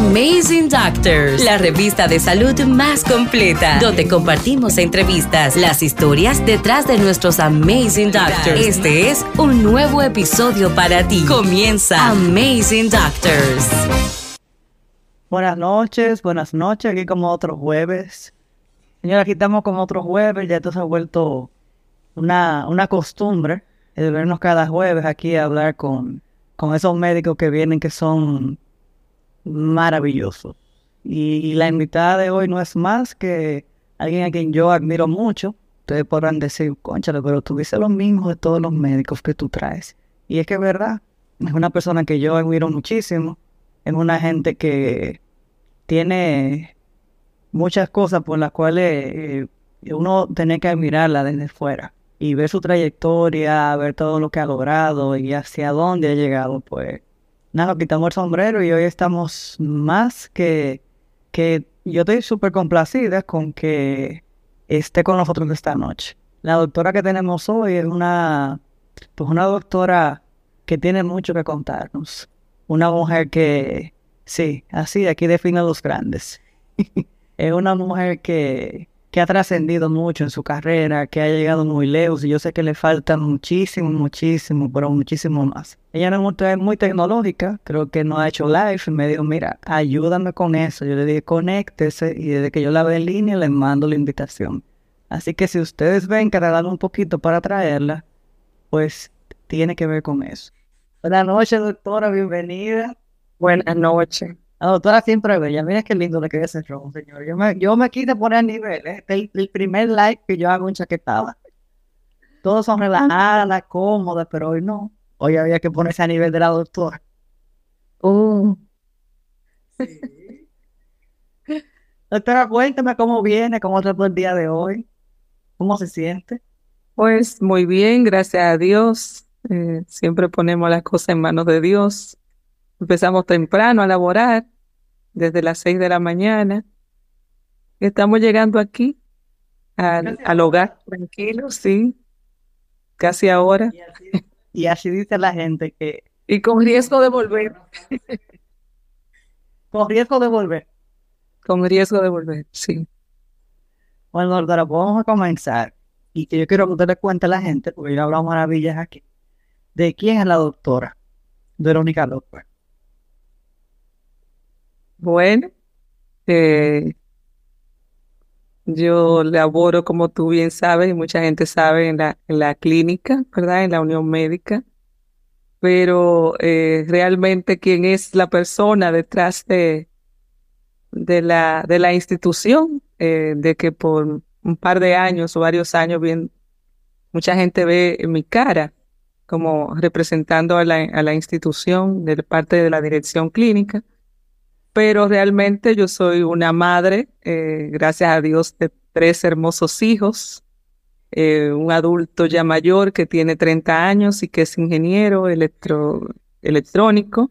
Amazing Doctors, la revista de salud más completa, donde compartimos entrevistas, las historias detrás de nuestros Amazing Doctors. Este es un nuevo episodio para ti. Comienza Amazing Doctors. Buenas noches, buenas noches, aquí como otro jueves. Señora, aquí estamos como otro jueves, ya esto se ha vuelto una, una costumbre de vernos cada jueves aquí a hablar con, con esos médicos que vienen que son maravillosos. Y, la invitada de hoy no es más que alguien a quien yo admiro mucho. Ustedes podrán decir, conchale, pero tú dices lo mismo de todos los médicos que tú traes. Y es que es verdad, es una persona que yo admiro muchísimo. Es una gente que tiene muchas cosas por las cuales eh, uno tiene que admirarla desde fuera y ver su trayectoria, ver todo lo que ha logrado y hacia dónde ha llegado, pues nada, quitamos el sombrero y hoy estamos más que, que yo estoy súper complacida con que esté con nosotros esta noche. La doctora que tenemos hoy es una, pues una doctora que tiene mucho que contarnos. Una mujer que, sí, así, aquí define a los grandes. es una mujer que, que ha trascendido mucho en su carrera, que ha llegado muy lejos y yo sé que le falta muchísimo, muchísimo, pero muchísimo más. Ella no es muy tecnológica, creo que no ha hecho live y me dijo, mira, ayúdame con eso. Yo le dije, conéctese y desde que yo la ve en línea le mando la invitación. Así que si ustedes ven que un poquito para traerla, pues tiene que ver con eso. Buenas noches, doctora, bienvenida. Buenas noches. La doctora siempre bella. Mira qué lindo le queda ese rojo, señor. Yo me, yo me quise poner a nivel. Este es el, primer like que yo hago en chaquetada. Todos son relajadas, cómodas, pero hoy no. Hoy había que ponerse a nivel de la doctora. Uh. Doctora, cuéntame cómo viene, cómo trató el día de hoy. ¿Cómo se siente? Pues muy bien, gracias a Dios. Eh, siempre ponemos las cosas en manos de Dios. Empezamos temprano a laborar, desde las seis de la mañana. Estamos llegando aquí al, hogar, tranquilo, sí, casi ahora. Y así, dice la gente que... Y con riesgo de volver. con riesgo de volver. Con riesgo de volver, sí. Bueno, doctora, vamos a comenzar. Y que yo quiero que usted le cuente a la gente, porque yo hablamos maravillas aquí, de quién es la doctora Verónica López. Bueno, eh, yo laboro, como tú bien sabes, y mucha gente sabe, en la, en la clínica, ¿verdad? En la Unión Médica. Pero eh, realmente quién es la persona detrás de, de, la, de la institución, eh, de que por un par de años o varios años bien, mucha gente ve mi cara como representando a la, a la institución de parte de la dirección clínica pero realmente yo soy una madre, eh, gracias a Dios, de tres hermosos hijos, eh, un adulto ya mayor que tiene 30 años y que es ingeniero electrónico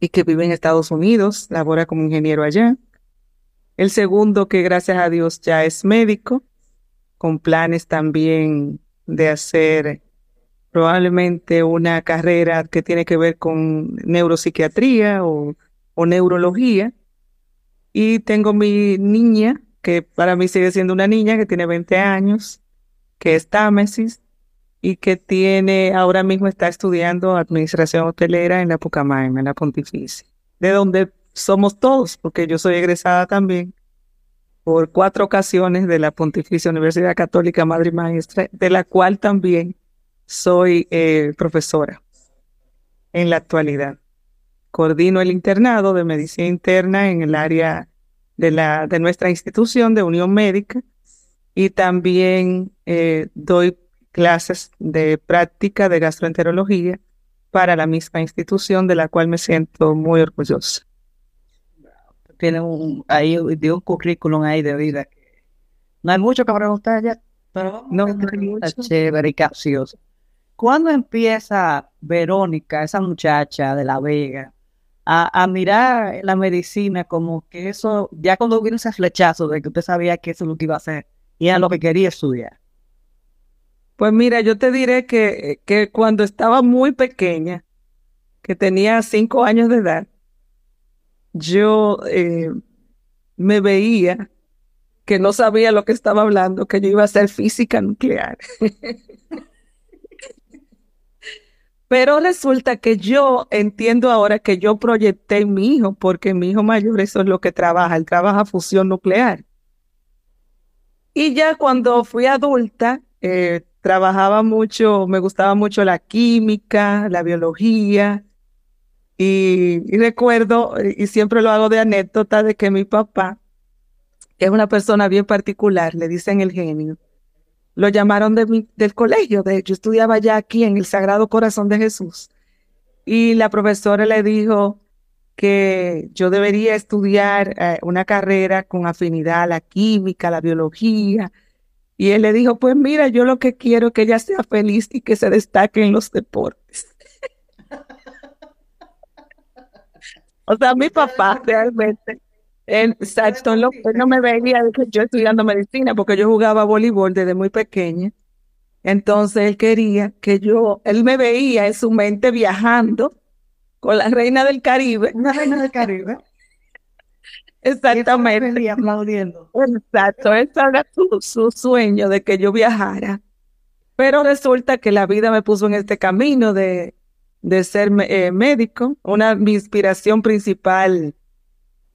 y que vive en Estados Unidos, labora como ingeniero allá. El segundo que gracias a Dios ya es médico, con planes también de hacer probablemente una carrera que tiene que ver con neuropsiquiatría o o neurología. Y tengo mi niña, que para mí sigue siendo una niña, que tiene 20 años, que es Támesis, y que tiene, ahora mismo está estudiando administración hotelera en la Pucamaima, en la Pontificia, de donde somos todos, porque yo soy egresada también por cuatro ocasiones de la Pontificia Universidad Católica Madre Maestra, de la cual también soy eh, profesora en la actualidad coordino el internado de medicina interna en el área de, la, de nuestra institución de Unión Médica y también eh, doy clases de práctica de gastroenterología para la misma institución de la cual me siento muy orgullosa. Tiene un, ahí de un currículum ahí de vida. No hay mucho que preguntar ya, pero no, no hay mucho. chévere y capcioso. ¿Cuándo empieza Verónica, esa muchacha de La Vega, a, mirar la medicina como que eso, ya cuando hubiera ese flechazo de que usted sabía que eso es lo que iba a hacer y era lo que quería estudiar? Pues mira, yo te diré que, que cuando estaba muy pequeña, que tenía cinco años de edad, yo eh, me veía que no sabía lo que estaba hablando, que yo iba a hacer física nuclear. Pero resulta que yo entiendo ahora que yo proyecté mi hijo, porque mi hijo mayor eso es lo que trabaja, él trabaja fusión nuclear. Y ya cuando fui adulta, eh, trabajaba mucho, me gustaba mucho la química, la biología. Y, recuerdo, y siempre lo hago de anécdota, de que mi papá, es una persona bien particular, le dicen el genio, lo llamaron de del colegio. De hecho, estudiaba ya aquí en el Sagrado Corazón de Jesús. Y la profesora le dijo que yo debería estudiar eh, una carrera con afinidad a la química, a la biología. Y él le dijo, pues mira, yo lo que quiero es que ella sea feliz y que se destaque en los deportes. o sea, mi papá realmente Exacto, no, no me veía yo estudiando medicina porque yo jugaba voleibol desde muy pequeña. Entonces él quería que yo, él me veía en su mente viajando con la reina del Caribe. Una reina del Caribe. Exactamente. aplaudiendo. Exacto, ese era su, sueño de que yo viajara. Pero resulta que la vida me puso en este camino de, de ser eh, médico. Una, mi inspiración principal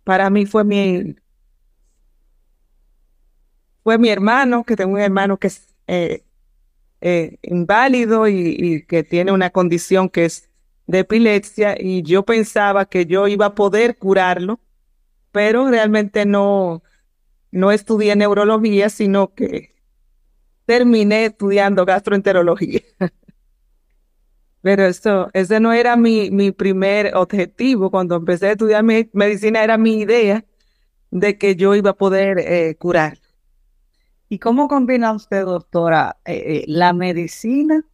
para mí fue mi, fue mi hermano, que tengo un hermano que es eh, eh, inválido y, que tiene una condición que es de epilepsia y yo pensaba que yo iba a poder curarlo, pero realmente no, no estudié neurología, sino que terminé estudiando gastroenterología. Pero eso, ese no era mi, mi primer objetivo. Cuando empecé a estudiar medicina era mi idea de que yo iba a poder eh, curar. ¿Y cómo combina usted, doctora, eh, eh, la medicina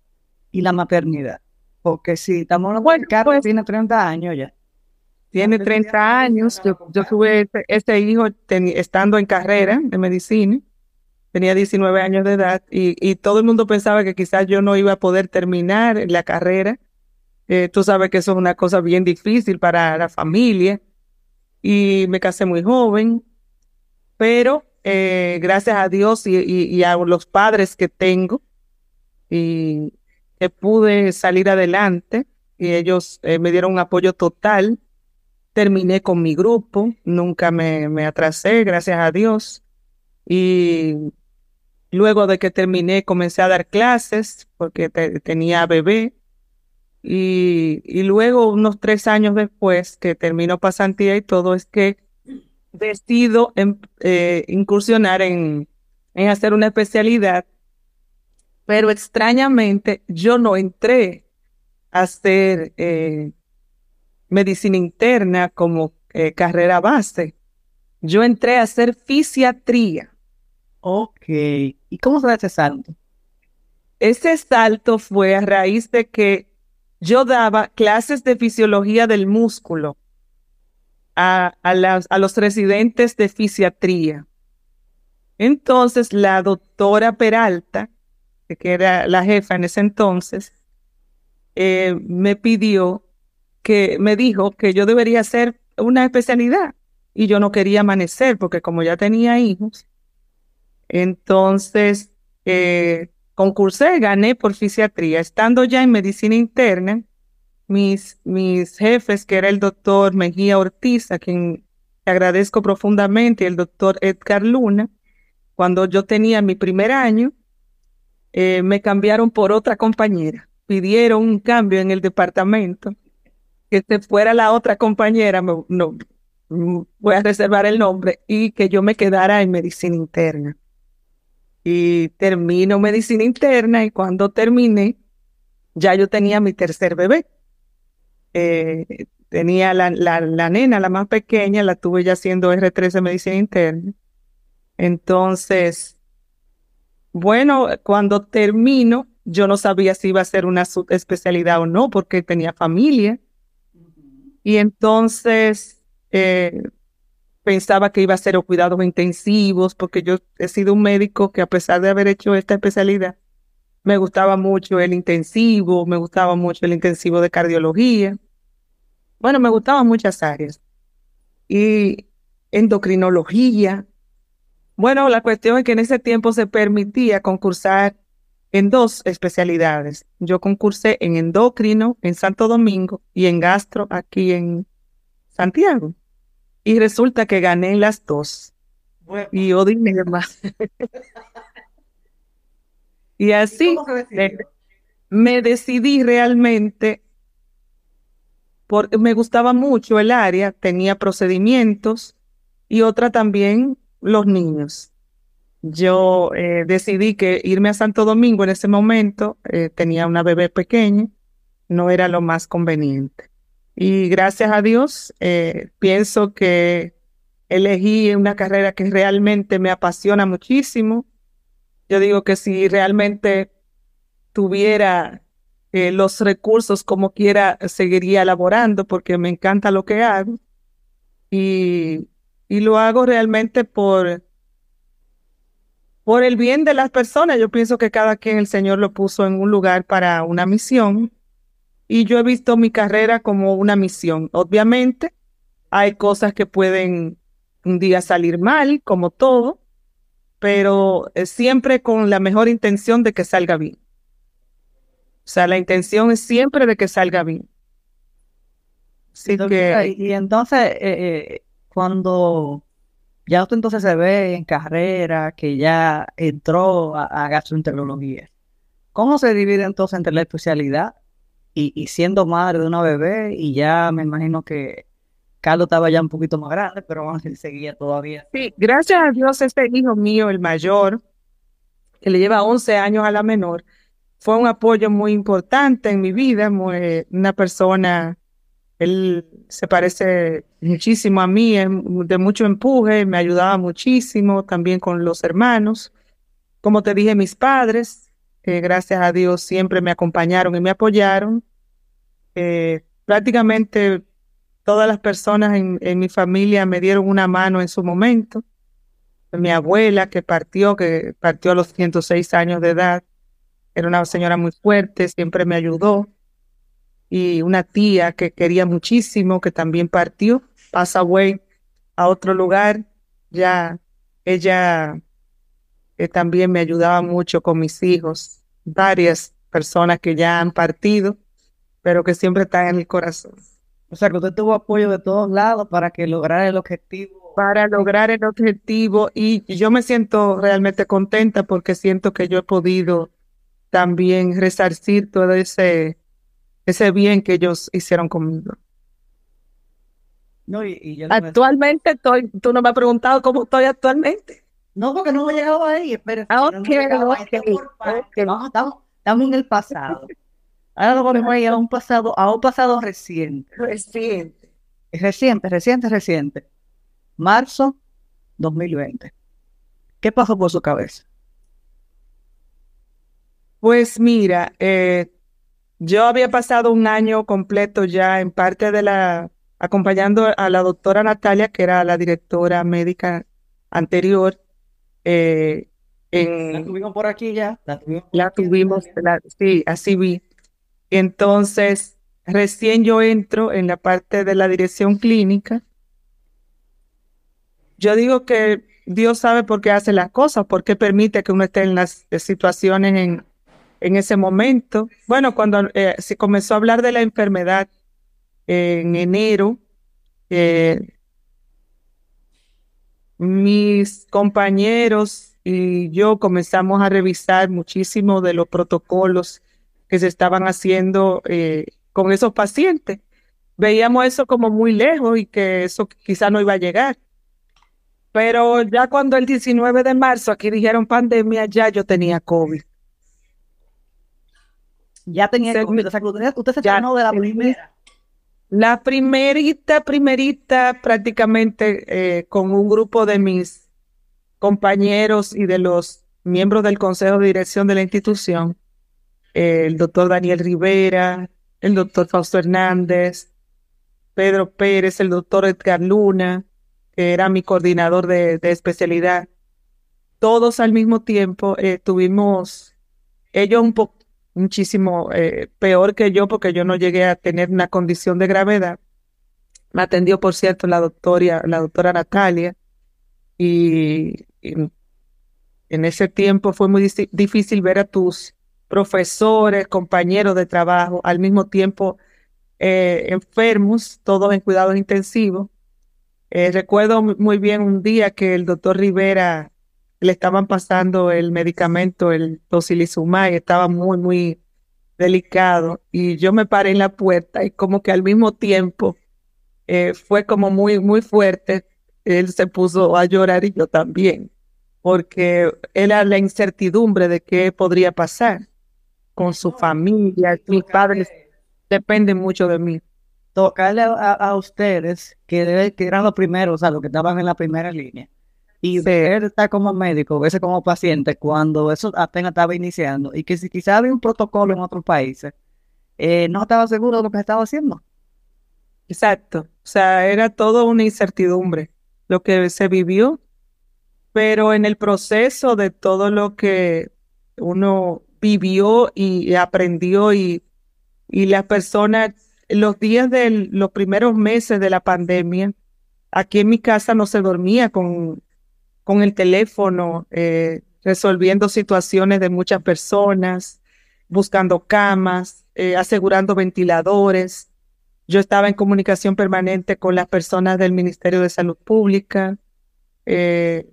y la maternidad? Porque si estamos bueno, pues, tiene 30 años ya. Tiene 30 años. Yo, tuve este, este hijo estando en carrera de medicina tenía 19 años de edad y, todo el mundo pensaba que quizás yo no iba a poder terminar la carrera. Eh, tú sabes que eso es una cosa bien difícil para la familia y me casé muy joven, pero eh, gracias a Dios y, a los padres que tengo y que pude salir adelante y ellos eh, me dieron un apoyo total. Terminé con mi grupo, nunca me, me atrasé, gracias a Dios. Y Luego de que terminé, comencé a dar clases porque tenía bebé. Y, luego, unos tres años después que terminó pasantía y todo, es que decido eh, incursionar en, en hacer una especialidad. Pero extrañamente, yo no entré a hacer eh, medicina interna como eh, carrera base. Yo entré a hacer fisiatría. Ok. ¿Y cómo fue ese salto? Ese salto fue a raíz de que yo daba clases de fisiología del músculo a, a los residentes de fisiatría. Entonces, la doctora Peralta, que era la jefa en ese entonces, eh, me pidió que, me dijo que yo debería hacer una especialidad. Y yo no quería amanecer, porque como ya tenía hijos, entonces, eh, concursé, gané por fisiatría. Estando ya en medicina interna, mis, mis jefes, que era el doctor Mejía Ortiz, a quien agradezco profundamente, y el doctor Edgar Luna, cuando yo tenía mi primer año, eh, me cambiaron por otra compañera. Pidieron un cambio en el departamento, que se fuera la otra compañera, no, voy a reservar el nombre, y que yo me quedara en medicina interna y termino medicina interna y cuando terminé, ya yo tenía mi tercer bebé. Eh, tenía la, la, nena, la más pequeña, la tuve ya haciendo R13 medicina interna. Entonces, bueno, cuando termino, yo no sabía si iba a ser una especialidad o no, porque tenía familia. Y entonces, eh, pensaba que iba a ser cuidados intensivos, porque yo he sido un médico que a pesar de haber hecho esta especialidad, me gustaba mucho el intensivo, me gustaba mucho el intensivo de cardiología. Bueno, me gustaban muchas áreas. y endocrinología. Bueno, la cuestión es que en ese tiempo se permitía concursar en dos especialidades. Yo concursé en endocrino en Santo Domingo y en gastro aquí en Santiago. Y resulta que gané las dos. Y odio más. y así me decidí realmente porque me gustaba mucho el área, tenía procedimientos y otra también los niños. Yo eh, decidí que irme a Santo Domingo en ese momento, eh, tenía una bebé pequeña, no era lo más conveniente. Y gracias a Dios, eh, pienso que elegí una carrera que realmente me apasiona muchísimo. Yo digo que si realmente tuviera eh, los recursos como quiera, seguiría elaborando porque me encanta lo que hago. Y, y lo hago realmente por, por el bien de las personas. Yo pienso que cada quien el Señor lo puso en un lugar para una misión y yo he visto mi carrera como una misión. Obviamente, hay cosas que pueden un día salir mal, como todo, pero siempre con la mejor intención de que salga bien. O sea, la intención es siempre de que salga bien. Así que, y entonces, eh, eh, cuando ya usted entonces se ve en carrera, que ya entró a, a gastroenterología, ¿cómo se divide entonces entre la especialidad y, siendo madre de una bebé, y ya me imagino que Carlos estaba ya un poquito más grande, pero vamos a seguía todavía. Sí, gracias a Dios este hijo mío, el mayor, que le lleva 11 años a la menor, fue un apoyo muy importante en mi vida, una persona, él se parece muchísimo a mí, de mucho empuje, me ayudaba muchísimo también con los hermanos. Como te dije, mis padres, gracias a Dios siempre me acompañaron y me apoyaron. Eh, prácticamente todas las personas en, mi familia me dieron una mano en su momento. Mi abuela que partió, que partió a los 106 años de edad, era una señora muy fuerte, siempre me ayudó. Y una tía que quería muchísimo, que también partió, pasa a otro lugar. Ya ella también me ayudaba mucho con mis hijos, varias personas que ya han partido, pero que siempre están en el corazón. O sea, que usted tuvo apoyo de todos lados para que lograra el objetivo. Para lograr el objetivo y yo me siento realmente contenta porque siento que yo he podido también resarcir todo ese, ese bien que ellos hicieron conmigo. No, y, actualmente estoy, tú no me has preguntado cómo estoy actualmente. No, porque no he llegado ahí, pero ah, okay, estamos, en el pasado. Ahora lo ponemos a un pasado, a un pasado reciente. Reciente. Reciente, reciente, reciente. Marzo 2020. ¿Qué pasó por su cabeza? Pues mira, eh, yo había pasado un año completo ya en parte de la, acompañando a la doctora Natalia, que era la directora médica anterior, eh, la tuvimos por aquí ya. La tuvimos, sí, así vi. Entonces, recién yo entro en la parte de la dirección clínica. Yo digo que Dios sabe por qué hace las cosas, por qué permite que uno esté en las situaciones en, en ese momento. Bueno, cuando eh, se comenzó a hablar de la enfermedad en enero, eh, mis compañeros y yo comenzamos a revisar muchísimo de los protocolos que se estaban haciendo eh, con esos pacientes. Veíamos eso como muy lejos y que eso quizá no iba a llegar. Pero ya cuando el 19 de marzo aquí dijeron pandemia, ya yo tenía COVID. Ya tenía COVID, o sea, usted, se ya, de la primera. La primerita, primerita, prácticamente eh, con un grupo de mis compañeros y de los miembros del Consejo de Dirección de la institución, el doctor Daniel Rivera, el doctor Fausto Hernández, Pedro Pérez, el doctor Edgar Luna, que era mi coordinador de, especialidad. Todos al mismo tiempo eh, tuvimos, ellos un poco muchísimo eh, peor que yo porque yo no llegué a tener una condición de gravedad, me atendió, por cierto, la doctora, la doctora Natalia, y, en ese tiempo fue muy difícil ver a tus profesores, compañeros de trabajo, al mismo tiempo eh, enfermos, todos en cuidados intensivos. Eh, recuerdo muy bien un día que el doctor Rivera le estaban pasando el medicamento, el tocilizumab, y estaba muy, muy delicado. Y yo me paré en la puerta y como que al mismo tiempo eh, fue como muy, muy fuerte. Él se puso a llorar y yo también, porque era la incertidumbre de qué podría pasar con su familia. Mis padres dependen mucho de mí. Tocarle a, ustedes, que, que, eran los primeros, o sea, los que estaban en la primera línea, y ver estar como médico, verse como paciente cuando eso apenas estaba iniciando y que si quizás había un protocolo en otros países, eh, no estaba seguro de lo que estaba haciendo. Exacto, o sea, era todo una incertidumbre lo que se vivió, pero en el proceso de todo lo que uno vivió y aprendió y, y las personas, los días de los primeros meses de la pandemia, aquí en mi casa no se dormía con con el teléfono, eh, resolviendo situaciones de muchas personas, buscando camas, eh, asegurando ventiladores. Yo estaba en comunicación permanente con las personas del Ministerio de Salud Pública. Eh,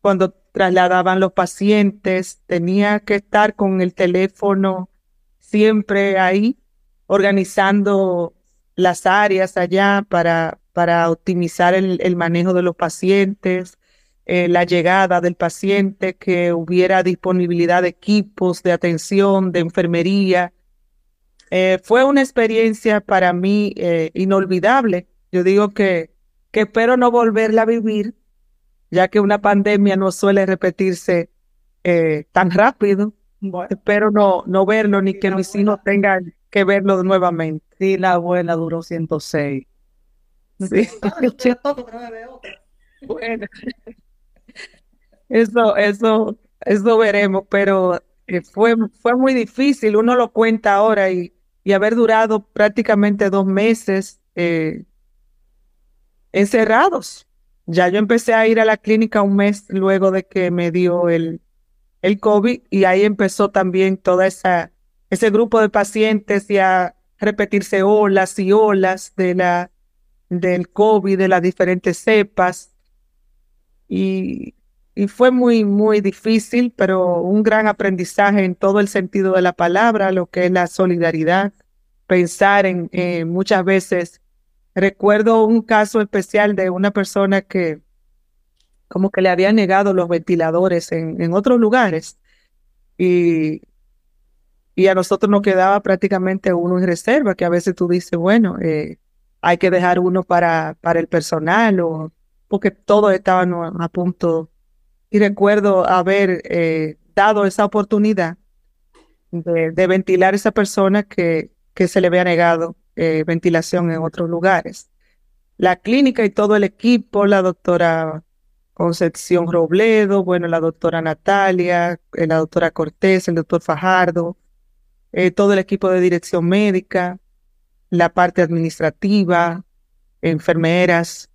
cuando trasladaban los pacientes, tenía que estar con el teléfono siempre ahí, organizando las áreas allá para, para optimizar el manejo de los pacientes, eh, la llegada del paciente, que hubiera disponibilidad de equipos de atención, de enfermería. Eh, fue una experiencia para mí eh, inolvidable. Yo digo que, que espero no volverla a vivir, ya que una pandemia no suele repetirse tan rápido. Espero no, no verlo ni que mis hijos tengan que verlo nuevamente. Sí, la abuela duró 106. Sí. bueno. Eso, eso, eso veremos, pero eh, fue, fue muy difícil. Uno lo cuenta ahora y, y haber durado prácticamente dos meses eh, encerrados. Ya yo empecé a ir a la clínica un mes luego de que me dio el, el COVID y ahí empezó también toda esa ese grupo de pacientes y a repetirse olas y olas de la del COVID, de las diferentes cepas. Y, y fue muy, muy difícil, pero un gran aprendizaje en todo el sentido de la palabra, lo que es la solidaridad, pensar en muchas veces. Recuerdo un caso especial de una persona que como que le había negado los ventiladores en, en otros lugares y, y a nosotros nos quedaba prácticamente uno en reserva, que a veces tú dices, bueno, eh, hay que dejar uno para, para el personal o porque todos estaban a punto y recuerdo haber eh, dado esa oportunidad de, ventilar a esa persona que, que se le había negado eh, ventilación en otros lugares. La clínica y todo el equipo, la doctora Concepción Robledo, bueno, la doctora Natalia, eh, la doctora Cortés, el doctor Fajardo, todo el equipo de dirección médica, la parte administrativa, enfermeras,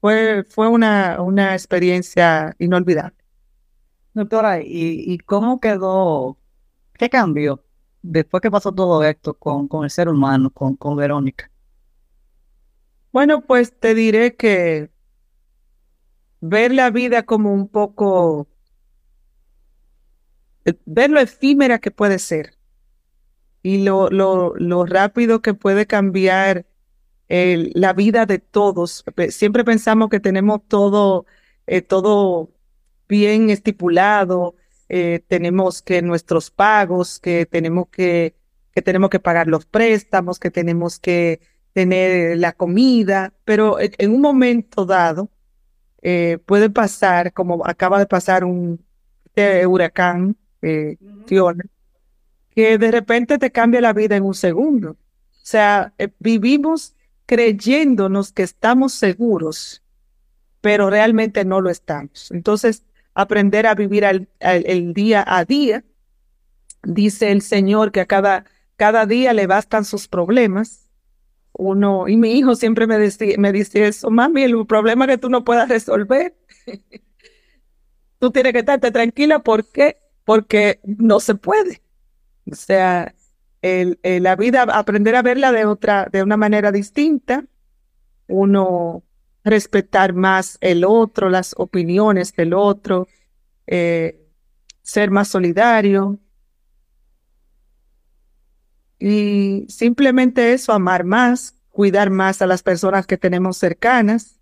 fue, fue una, una experiencia inolvidable. Doctora, ¿y, ¿y, cómo quedó? ¿Qué cambió después que pasó todo esto con, con el ser humano, con, con Verónica? Bueno, pues te diré que ver la vida como un poco, ver lo efímera que puede ser y lo, lo, lo rápido que puede cambiar la vida de todos. Siempre pensamos que tenemos todo, eh, todo bien estipulado, eh, tenemos que nuestros pagos, que tenemos que, que tenemos que pagar los préstamos, que tenemos que tener la comida, pero en, un momento dado eh, puede pasar, como acaba de pasar un huracán, que de repente te cambia la vida en un segundo. O sea, vivimos creyéndonos que estamos seguros, pero realmente no lo estamos. Entonces, aprender a vivir el día a día. Dice el Señor que a cada, cada día le bastan sus problemas. uno, y mi hijo siempre me, decía, me dice eso, mami, el problema que tú no puedas resolver, tú tienes que estarte tranquila, ¿por qué? Porque no se puede. O sea, el, la vida, aprender a verla de otra, de una manera distinta, uno respetar más el otro, las opiniones del otro, eh, ser más solidario. Y simplemente eso, amar más, cuidar más a las personas que tenemos cercanas,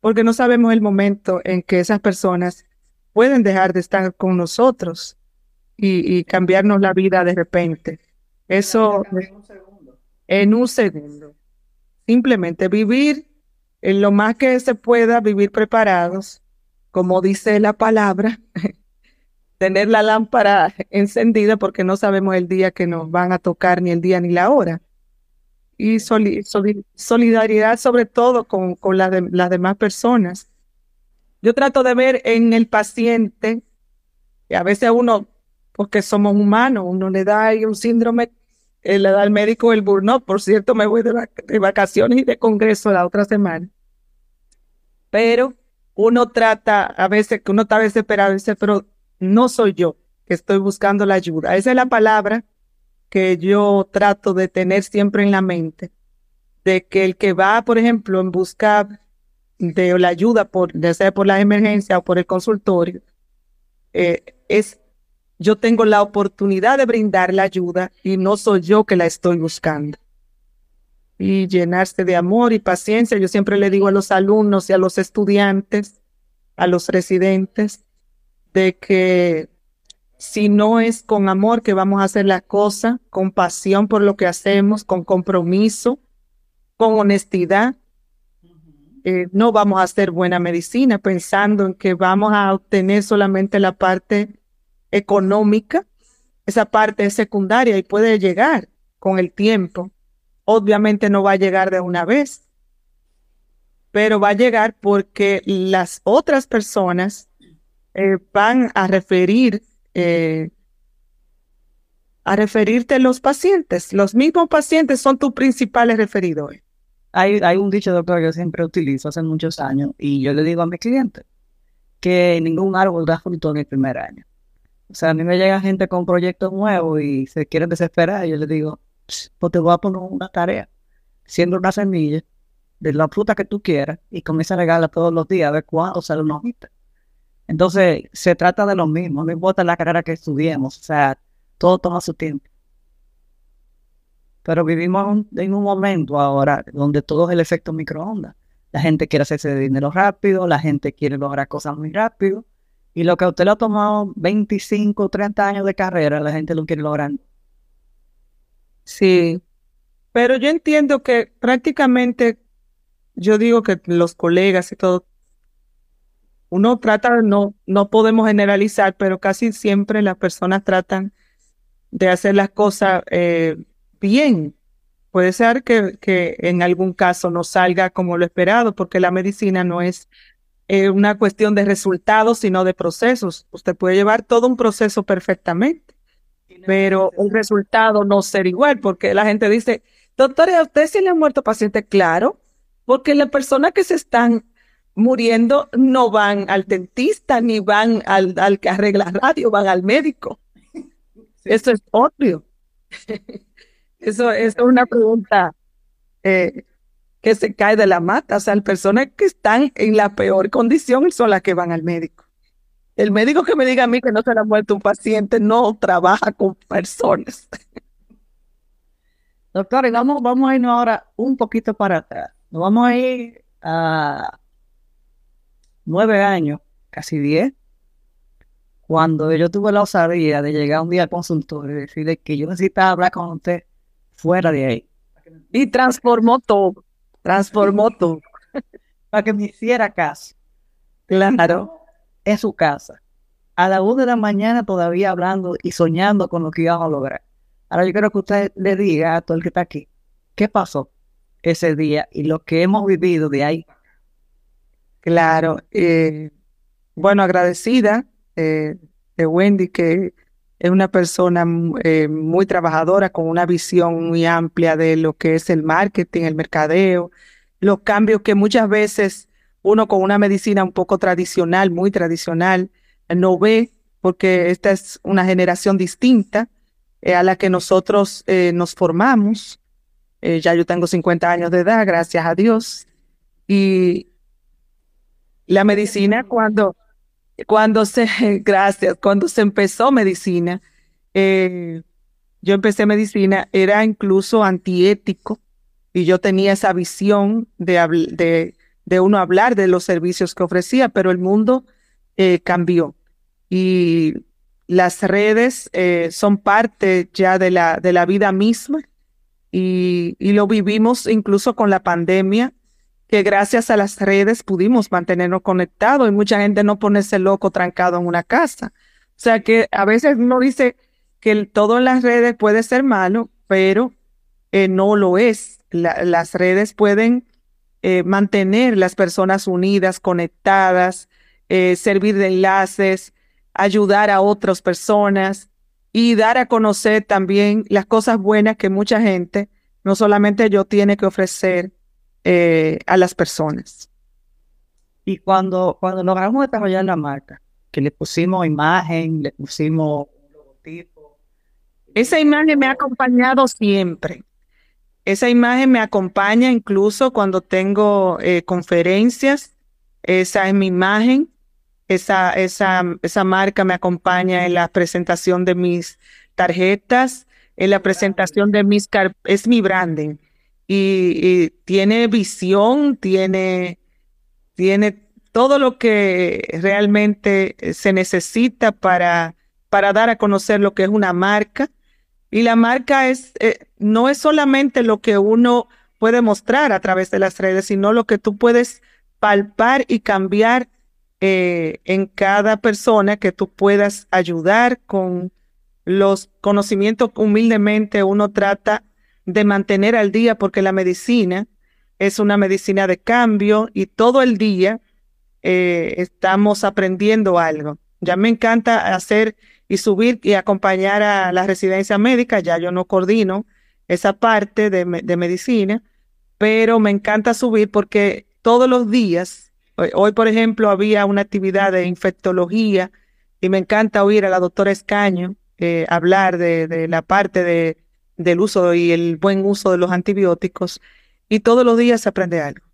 porque no sabemos el momento en que esas personas pueden dejar de estar con nosotros y, cambiarnos la vida de repente. Eso en un segundo. Simplemente vivir en lo más que se pueda, vivir preparados, como dice la palabra, tener la lámpara encendida porque no sabemos el día que nos van a tocar, ni el día ni la hora. Y solidaridad sobre todo con, con las demás personas. Yo trato de ver en el paciente, y a veces uno, porque somos humanos, uno le da un síndrome, al médico el burnout. Por cierto, me voy de, vacaciones y de congreso la otra semana. Pero uno trata, a veces, que uno está desesperado y dice, pero no soy yo que estoy buscando la ayuda. Esa es la palabra que yo trato de tener siempre en la mente, de que el que va, por ejemplo, en busca de la ayuda, por, ya sea por la emergencia o por el consultorio, eh, es yo tengo la oportunidad de brindar la ayuda y no soy yo que la estoy buscando. Y llenarse de amor y paciencia. Yo siempre le digo a los alumnos y a los estudiantes, a los residentes, de que si no es con amor que vamos a hacer la cosa, con pasión por lo que hacemos, con compromiso, con honestidad, eh, no vamos a hacer buena medicina pensando en que vamos a obtener solamente la parte económica. Esa parte es secundaria y puede llegar con el tiempo. Obviamente no va a llegar de una vez, pero va a llegar porque las otras personas eh, van a referir, eh, a referirte los pacientes. Los mismos pacientes son tus principales referidores. Hay, hay un dicho, doctor, que yo siempre utilizo hace muchos años y yo le digo a mis clientes que ningún árbol da fruto en el primer año. O sea, a mí me llega gente con proyectos nuevos y se quieren desesperar y yo les digo, pues te voy a poner una tarea, siendo una semilla de la fruta que tú quieras y comienza a regalar todos los días a ver cuándo sale una hojita. Entonces, se trata de lo mismo, no importa la carrera que estudiemos, o sea, todo toma su tiempo. Pero vivimos en un momento ahora donde todo es el efecto microondas. La gente quiere hacerse dinero rápido, la gente quiere lograr cosas muy rápido. Y lo que a usted le ha tomado 25, 30 años de carrera, la gente lo quiere lograr. Sí, pero yo entiendo que prácticamente, yo digo que los colegas y todo, uno trata, no, no podemos generalizar, pero casi siempre las personas tratan de hacer las cosas eh, bien. Puede ser que, que, en algún caso no salga como lo esperado, porque la medicina no es eh, una cuestión de resultados, sino de procesos. Usted puede llevar todo un proceso perfectamente, pero el resultado no ser igual, porque la gente dice, doctor, ¿a usted sí le han muerto pacientes? Claro, porque las personas que se están muriendo no van al dentista ni van al, al que arregla radio, van al médico. Eso es obvio. Eso, es una pregunta eh, que se cae de la mata. O sea, las personas que están en la peor condición son las que van al médico. El médico que me diga a mí que no se le ha muerto un paciente no trabaja con personas. Doctor, y vamos, vamos a irnos ahora un poquito para atrás. Nos vamos a ir a nueve años, casi diez, cuando yo tuve la osadía de llegar un día al consultorio y decirle que yo necesitaba hablar con usted fuera de ahí. Y transformó todo, transformó todo. Para que me hiciera caso. Claro, es su casa. A la una de la mañana todavía hablando y soñando con lo que íbamos a lograr. Ahora yo quiero que usted le diga a todo el que está aquí, ¿qué pasó ese día y lo que hemos vivido de ahí? Claro, eh, bueno, agradecida eh, de Wendy que es una persona eh, muy trabajadora, con una visión muy amplia de lo que es el marketing, el mercadeo, los cambios que muchas veces uno con una medicina un poco tradicional, muy tradicional, no ve, porque esta es una generación distinta eh, a la que nosotros eh, nos formamos. ya yo tengo 50 años de edad, gracias a Dios. Y la medicina cuando cuando se, gracias, cuando se empezó medicina, eh, yo empecé medicina, era incluso antiético y yo tenía esa visión de, de, de uno hablar de los servicios que ofrecía, pero el mundo eh, cambió. Y las redes eh, son parte ya de la, de la vida misma y, y lo vivimos incluso con la pandemia que gracias a las redes pudimos mantenernos conectados y mucha gente no ponerse loco trancado en una casa. O sea que a veces uno dice que todo en las redes puede ser malo, pero eh, no lo es. las redes pueden eh, mantener las personas unidas, conectadas, eh, servir de enlaces, ayudar a otras personas y dar a conocer también las cosas buenas que mucha gente, no solamente yo, tiene que ofrecer eh, a las personas. Y cuando, cuando logramos desarrollar la marca, que le pusimos imagen, le pusimos logotipo. Esa imagen me ha acompañado siempre. Esa imagen me acompaña incluso cuando tengo eh, conferencias. Esa es mi imagen. Esa, esa, esa marca me acompaña en la presentación de mis tarjetas, en la presentación de mis... Es mi branding y, tiene visión, tiene, tiene todo lo que realmente se necesita para, para dar a conocer lo que es una marca. Y la marca es, eh, no es solamente lo que uno puede mostrar a través de las redes, sino lo que tú puedes palpar y cambiar eh, en cada persona que tú puedas ayudar con los conocimientos humildemente uno trata de mantener al día porque la medicina es una medicina de cambio y todo el día eh, estamos aprendiendo algo. Ya me encanta hacer y subir y acompañar a la residencia médica, ya yo no coordino esa parte de, de medicina, pero me encanta subir porque todos los días, hoy, por ejemplo había una actividad de infectología y me encanta oír a la doctora Escaño eh, hablar de, de la parte de del uso y el buen uso de los antibióticos y todos los días se aprende algo.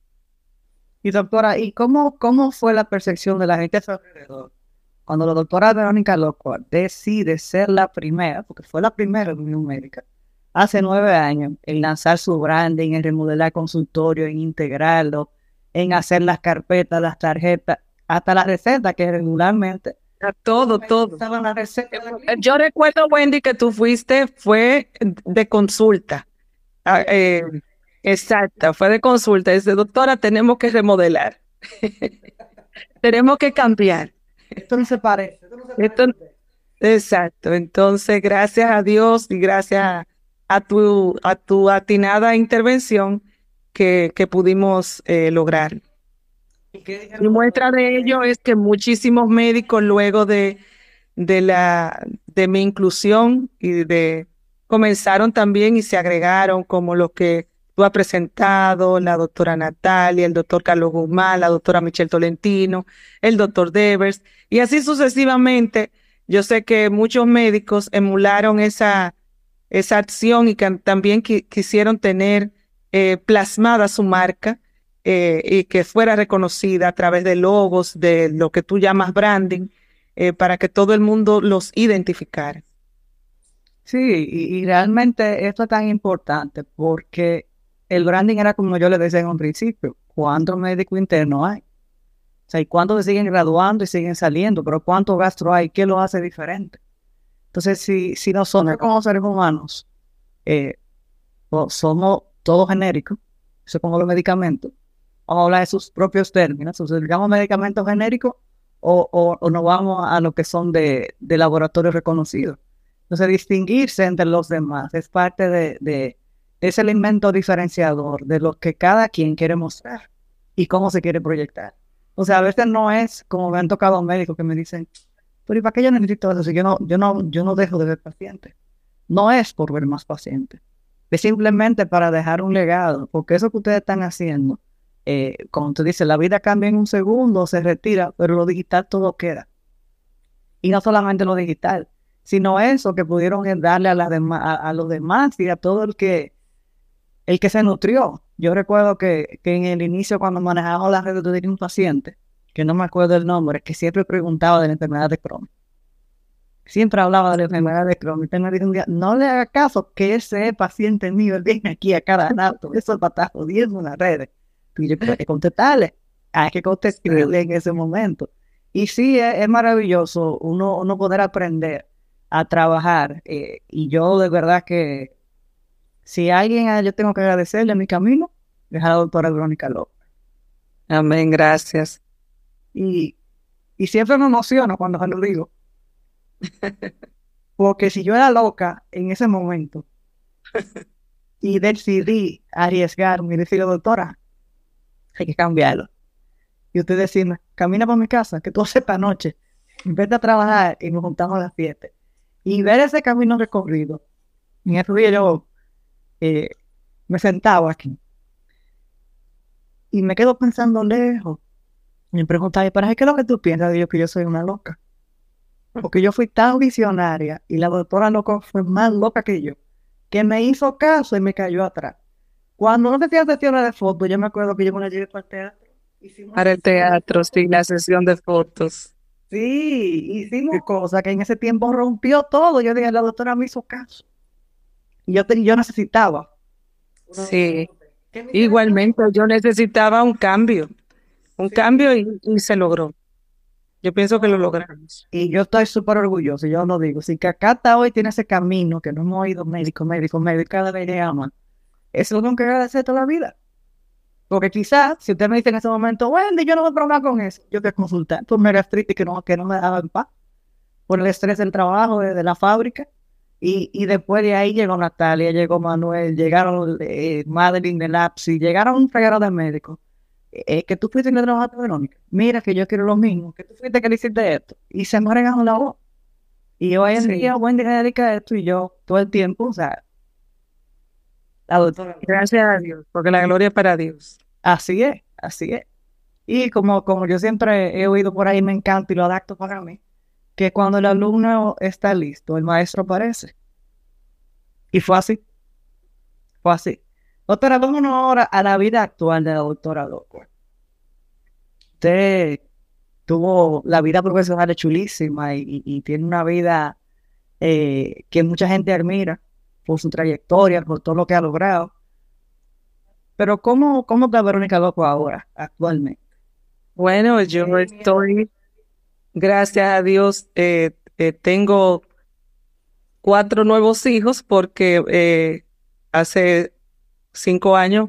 Y doctora, ¿y cómo, cómo fue la percepción de la gente a su alrededor? Cuando la doctora Verónica Loco decide ser la primera, porque fue la primera en Unión Médica, hace nueve años, en lanzar su branding, en remodelar consultorio, en integrarlo, en hacer las carpetas, las tarjetas, hasta las recetas que regularmente todo, todo. Yo recuerdo, Wendy, que tú fuiste, fue de consulta. Ah, eh, exacto, fue de consulta. Dice, doctora, tenemos que remodelar. tenemos que cambiar. Esto no se parece. exacto. Entonces, gracias a Dios y gracias a, tu, a tu atinada intervención que, que pudimos eh, lograr. Y muestra de ello es que muchísimos médicos luego de, de, la, de mi inclusión y de comenzaron también y se agregaron como lo que tú has presentado, la doctora Natalia, el doctor Carlos Guzmán, la doctora Michelle Tolentino, el doctor Devers, y así sucesivamente. Yo sé que muchos médicos emularon esa, esa acción y que también quisieron tener eh, plasmada su marca eh, y que fuera reconocida a través de logos, de lo que tú llamas branding, eh, para que todo el mundo los identificara. Sí, y, realmente esto es tan importante porque el branding era como yo le decía en un principio, ¿cuántos médicos internos hay? O sea, ¿y cuántos se siguen graduando y siguen saliendo? Pero ¿cuántos gastro hay? ¿Qué lo hace diferente? Entonces, si, si nosotros como seres humanos eh, somos todos genéricos, eso como los medicamentos, vamos a hablar de sus propios términos, utilizamos medicamentos genéricos o, o, o, nos vamos a lo que son de, de, laboratorios reconocidos. Entonces, distinguirse entre los demás es parte de, de, ese elemento diferenciador de lo que cada quien quiere mostrar y cómo se quiere proyectar. O sea, a veces no es como me han tocado médicos que me dicen, pero ¿y para qué yo necesito eso? Si yo no, yo no, yo no dejo de ver pacientes. No es por ver más pacientes. Es simplemente para dejar un legado, porque eso que ustedes están haciendo, eh, como tú dices, la vida cambia en un segundo, se retira, pero lo digital todo queda. Y no solamente lo digital, sino eso que pudieron darle a, las a, los demás y a todo el que, el que se nutrió. Yo recuerdo que, que en el inicio, cuando manejaba las redes, de un paciente, que no me acuerdo el nombre, que siempre preguntaba de la enfermedad de Crohn. Siempre hablaba de la enfermedad de Crohn. Y tengo un día, no le haga caso que ese paciente mío viene aquí a cada rato. Eso a estar jodiendo en las redes. Y yo tengo que contestarle. Hay que contestarle en ese momento. Y sí, es, maravilloso uno, uno poder aprender a trabajar. Eh, y yo de verdad que si alguien yo tengo que agradecerle mi camino, es a la doctora Verónica López. Amén, gracias. Y, y siempre me emociono cuando se lo digo. Porque si yo era loca en ese momento y decidí arriesgarme y decirle, doctora, hay que cambiarlo y usted decirme, camina por mi casa, que tú haces esta noche, vete a trabajar y nos juntamos a las fiestas. Y ver ese camino recorrido. En ese día yo eh, me sentaba aquí y me quedo pensando lejos. Me preguntaba, ¿para qué es lo que tú piensas? Digo que yo soy una loca. Porque yo fui tan visionaria y la doctora loca fue más loca que yo, que me hizo caso y me cayó atrás. Cuando no hacía sesiones de fotos, yo me acuerdo que yo me la llevé para el teatro para el teatro, sí, la sesión de fotos. Sí, hicimos cosas que en ese tiempo rompió todo. Yo dije, la doctora me hizo caso. Y yo, yo necesitaba. Sí, igualmente yo necesitaba un cambio, un cambio y, se logró. Yo pienso que lo logramos. Y yo estoy súper orgulloso, yo lo digo. Si que acá hasta hoy tiene ese camino que no hemos ido médico, médico, médico, cada vez le aman, eso es lo que agradecer toda la vida. Porque quizás, si usted me dice en ese momento, Wendy, yo no voy a probar con eso, yo te consultar por mi gastritis que no, que no me daba en paz, por el estrés del trabajo, de, la fábrica. Y, y, después de ahí llegó Natalia, llegó Manuel, llegaron eh, Madeline de Lapsi, llegaron un regalo de médicos. Eh, que tú fuiste que trabajaste, Verónica. Mira que yo quiero lo mismo, que tú fuiste que le hiciste esto. Y se me regaló la voz. Y hoy en día Wendy se dedica a esto y yo todo el tiempo, o sea, Gracias a Dios, porque la gloria es para Dios. Así es, así es. Y como, como yo siempre he oído por ahí, me encanta y lo adapto para mí, que cuando el alumno está listo, el maestro aparece. Y fue así. Fue así. Doctora, vámonos ahora a la vida actual de la doctora Loco. Usted tuvo la vida profesional chulísima y, tiene una vida eh, que mucha gente admira por su trayectoria, por todo lo que ha logrado. Pero ¿cómo, cómo está Verónica Loco ahora, actualmente? Bueno, yo estoy, gracias a Dios, eh, eh, tengo cuatro nuevos hijos porque eh, hace cinco años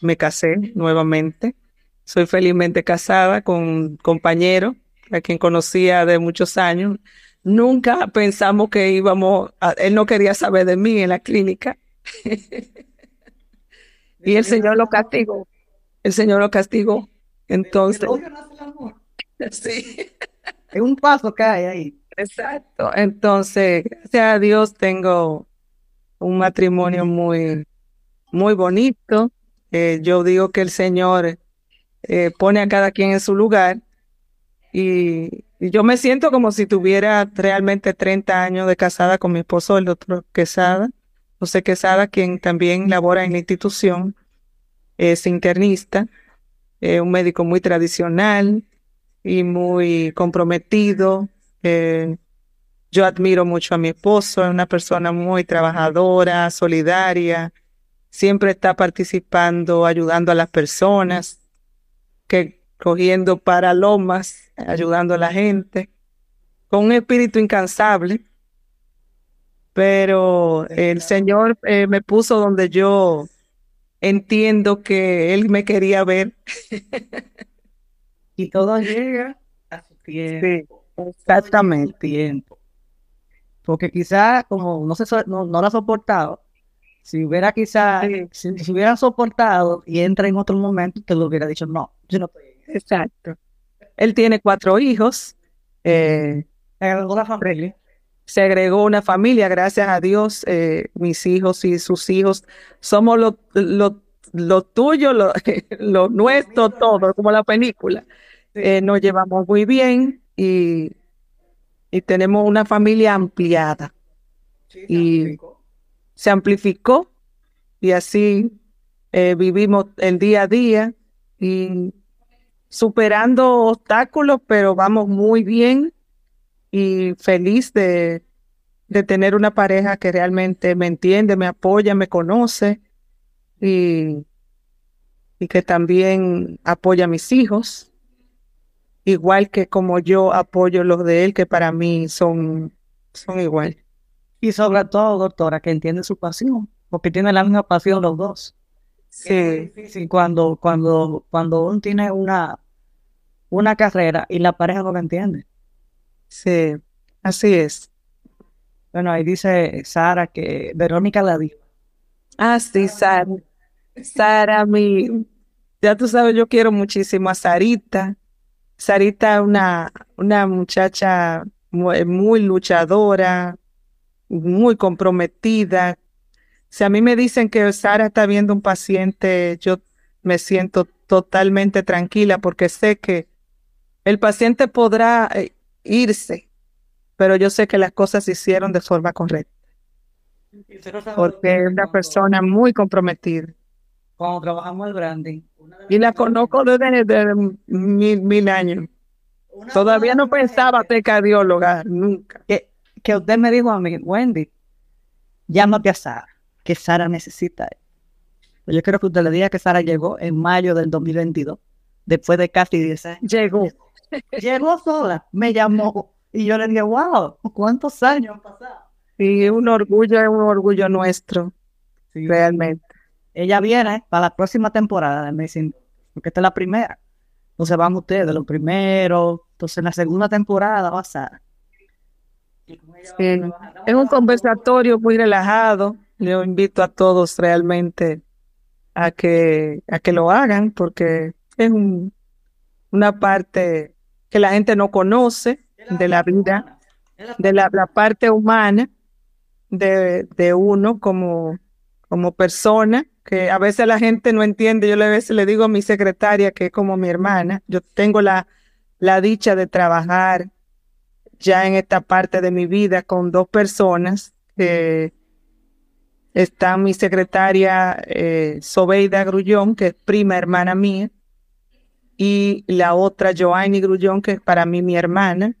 me casé nuevamente. Soy felizmente casada con un compañero a quien conocía de muchos años. Nunca pensamos que íbamos, a, él no quería saber de mí en la clínica. y el Señor lo castigó. El Señor lo castigó. Entonces. Sí. Es un paso que hay ahí. Exacto. Entonces, gracias a Dios tengo un matrimonio muy, muy bonito. Eh, yo digo que el Señor eh, pone a cada quien en su lugar y, yo me siento como si tuviera realmente 30 años de casada con mi esposo, el doctor Quesada, José Quesada, quien también labora en la institución, es internista, un médico muy tradicional y muy comprometido. Eh, yo admiro mucho a mi esposo, es una persona muy trabajadora, solidaria, siempre está participando, ayudando a las personas, que cogiendo para lomas, ayudando a la gente, con un espíritu incansable. Pero el Señor eh, me puso donde yo entiendo que Él me quería ver. y todo llega a su tiempo. exactamente. Tiempo. Porque quizás, como no, se, no, no lo ha soportado, si hubiera quizás, si, si, hubiera soportado y entra en otro momento, te lo hubiera dicho, no, yo no estoy Exacto. Él tiene cuatro hijos. Eh, Se agregó la familia. Se agregó una familia, gracias a Dios, eh, mis hijos y sus hijos. Somos lo, lo, lo tuyo, lo, lo nuestro, todo, como la película. Eh, nos llevamos muy bien y, y tenemos una familia ampliada. y se amplificó y así vivimos el día a día y superando obstáculos, pero vamos muy bien y feliz de, de tener una pareja que realmente me entiende, me apoya, me conoce y, y que también apoya a mis hijos, igual que como yo apoyo los de él, que para mí son, son igual. Y sobre todo, doctora, que entiende su pasión, porque tiene la misma pasión los dos. Sí, difícil cuando, cuando, cuando uno tiene una, una carrera y la pareja no lo entiende. sí, así es. Bueno, ahí dice Sara que Verónica la diva. Ah, sí, Sara. Sara, mi, ya tú sabes, yo quiero muchísimo a Sarita. Sarita es una, una muchacha muy, muy luchadora, muy comprometida. Si a mí me dicen que Sara está viendo un paciente, yo me siento totalmente tranquila porque sé que el paciente podrá eh, irse, pero yo sé que las cosas se hicieron de forma correcta, porque es una persona muy comprometida. Cuando trabajamos el branding. Y la conozco desde, desde mil, mil años. Todavía no pensaba ser cardióloga, nunca. que, que usted me dijo a mí, Wendy, llámate a Sara, que Sara necesita. Yo quiero que usted le diga que Sara llegó en mayo del 2022, después de casi 10 años. Llegó. Llegó sola, me llamó y yo le dije, wow, ¿cuántos años han pasado? Y un orgullo, es un orgullo nuestro, realmente. Ella viene para la próxima temporada de Amazing, porque esta es la primera. Entonces van ustedes, los primeros. Entonces en la segunda temporada va Sara. Sí. Es un conversatorio muy relajado. Yo invito a todos realmente a que, a que lo hagan porque es un- una parte que la gente no conoce de la vida. de la, la parte humana de, de uno como, como persona, que a veces la gente no entiende. Yo le- a veces le digo a mi secretaria que es como mi hermana. Yo tengo la, la dicha de trabajar ya en esta parte de mi vida con dos personas. que está mi secretaria eh, Sobeida Grullón, que es prima hermana mía, y la otra Joanny Grullón, que es para mí mi hermana.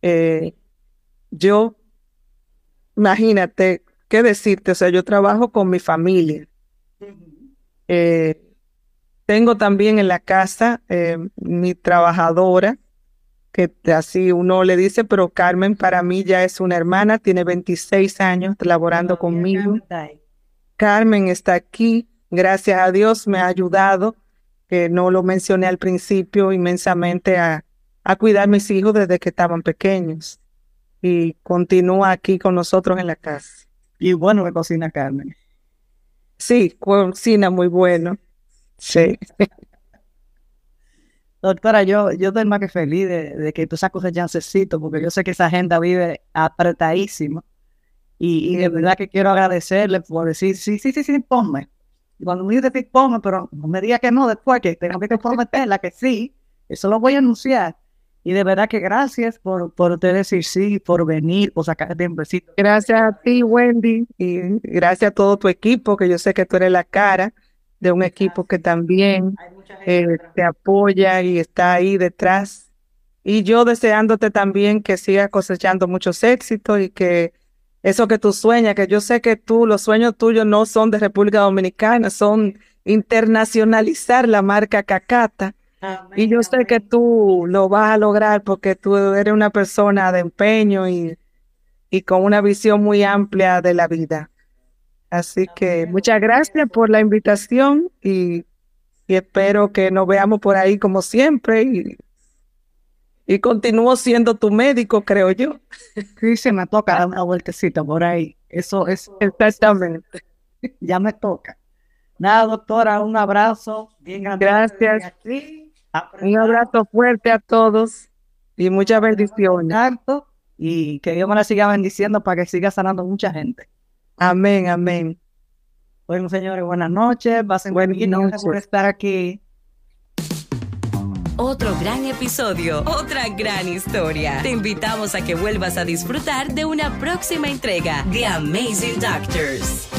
Eh, yo, imagínate, ¿qué decirte? O sea, yo trabajo con mi familia. Eh, tengo también en la casa eh, mi trabajadora, que así uno le dice, pero Carmen para mí ya es una hermana, tiene 26 años laborando conmigo. Carmen está aquí, gracias a Dios me ha ayudado, que no lo mencioné al principio, inmensamente a, a cuidar mis hijos desde que estaban pequeños y continúa aquí con nosotros en la casa. Y bueno que cocina Carmen. Sí, cocina muy bueno. Sí. Doctora, yo, yo estoy más que feliz de, de que tú saques ese chancecito, porque yo sé que esa agenda vive apretadísima. Y, y de verdad que quiero agradecerle por decir, sí, sí, sí, sí, ponme. Y cuando me dice, ponme, pero no me diga que no después, que tengo que prometerla que sí. Eso lo voy a anunciar. Y de verdad que gracias por, por usted decir sí, por venir, por sacar el tiempecito. Gracias a ti, Wendy, y gracias a todo tu equipo, que yo sé que tú eres la cara de un equipo que también eh, te apoya y está ahí detrás. Y yo deseándote también que sigas cosechando muchos éxitos y que eso que tú sueñas, que yo sé que tú, los sueños tuyos no son de República Dominicana, son internacionalizar la marca Cacata. Y yo sé que tú lo vas a lograr porque tú eres una persona de empeño y, y con una visión muy amplia de la vida. Así que muchas gracias por la invitación y, y espero que nos veamos por ahí como siempre y, y continúo siendo tu médico, creo yo. Sí, se me toca dar una vueltecita por ahí. Eso, eso, Exactamente. ya me toca. Nada, doctora, un abrazo bien. Gracias. Aquí, Un abrazo fuerte a todos. Y muchas bendiciones. Y que Dios me la siga bendiciendo para que siga sanando mucha gente. Amén, amén. Bueno, señores, buenas noches. Pasen Buenas. Gracias por noches. estar aquí. Otro gran episodio, otra gran historia. Te invitamos a que vuelvas a disfrutar de una próxima entrega de Amazing Doctors.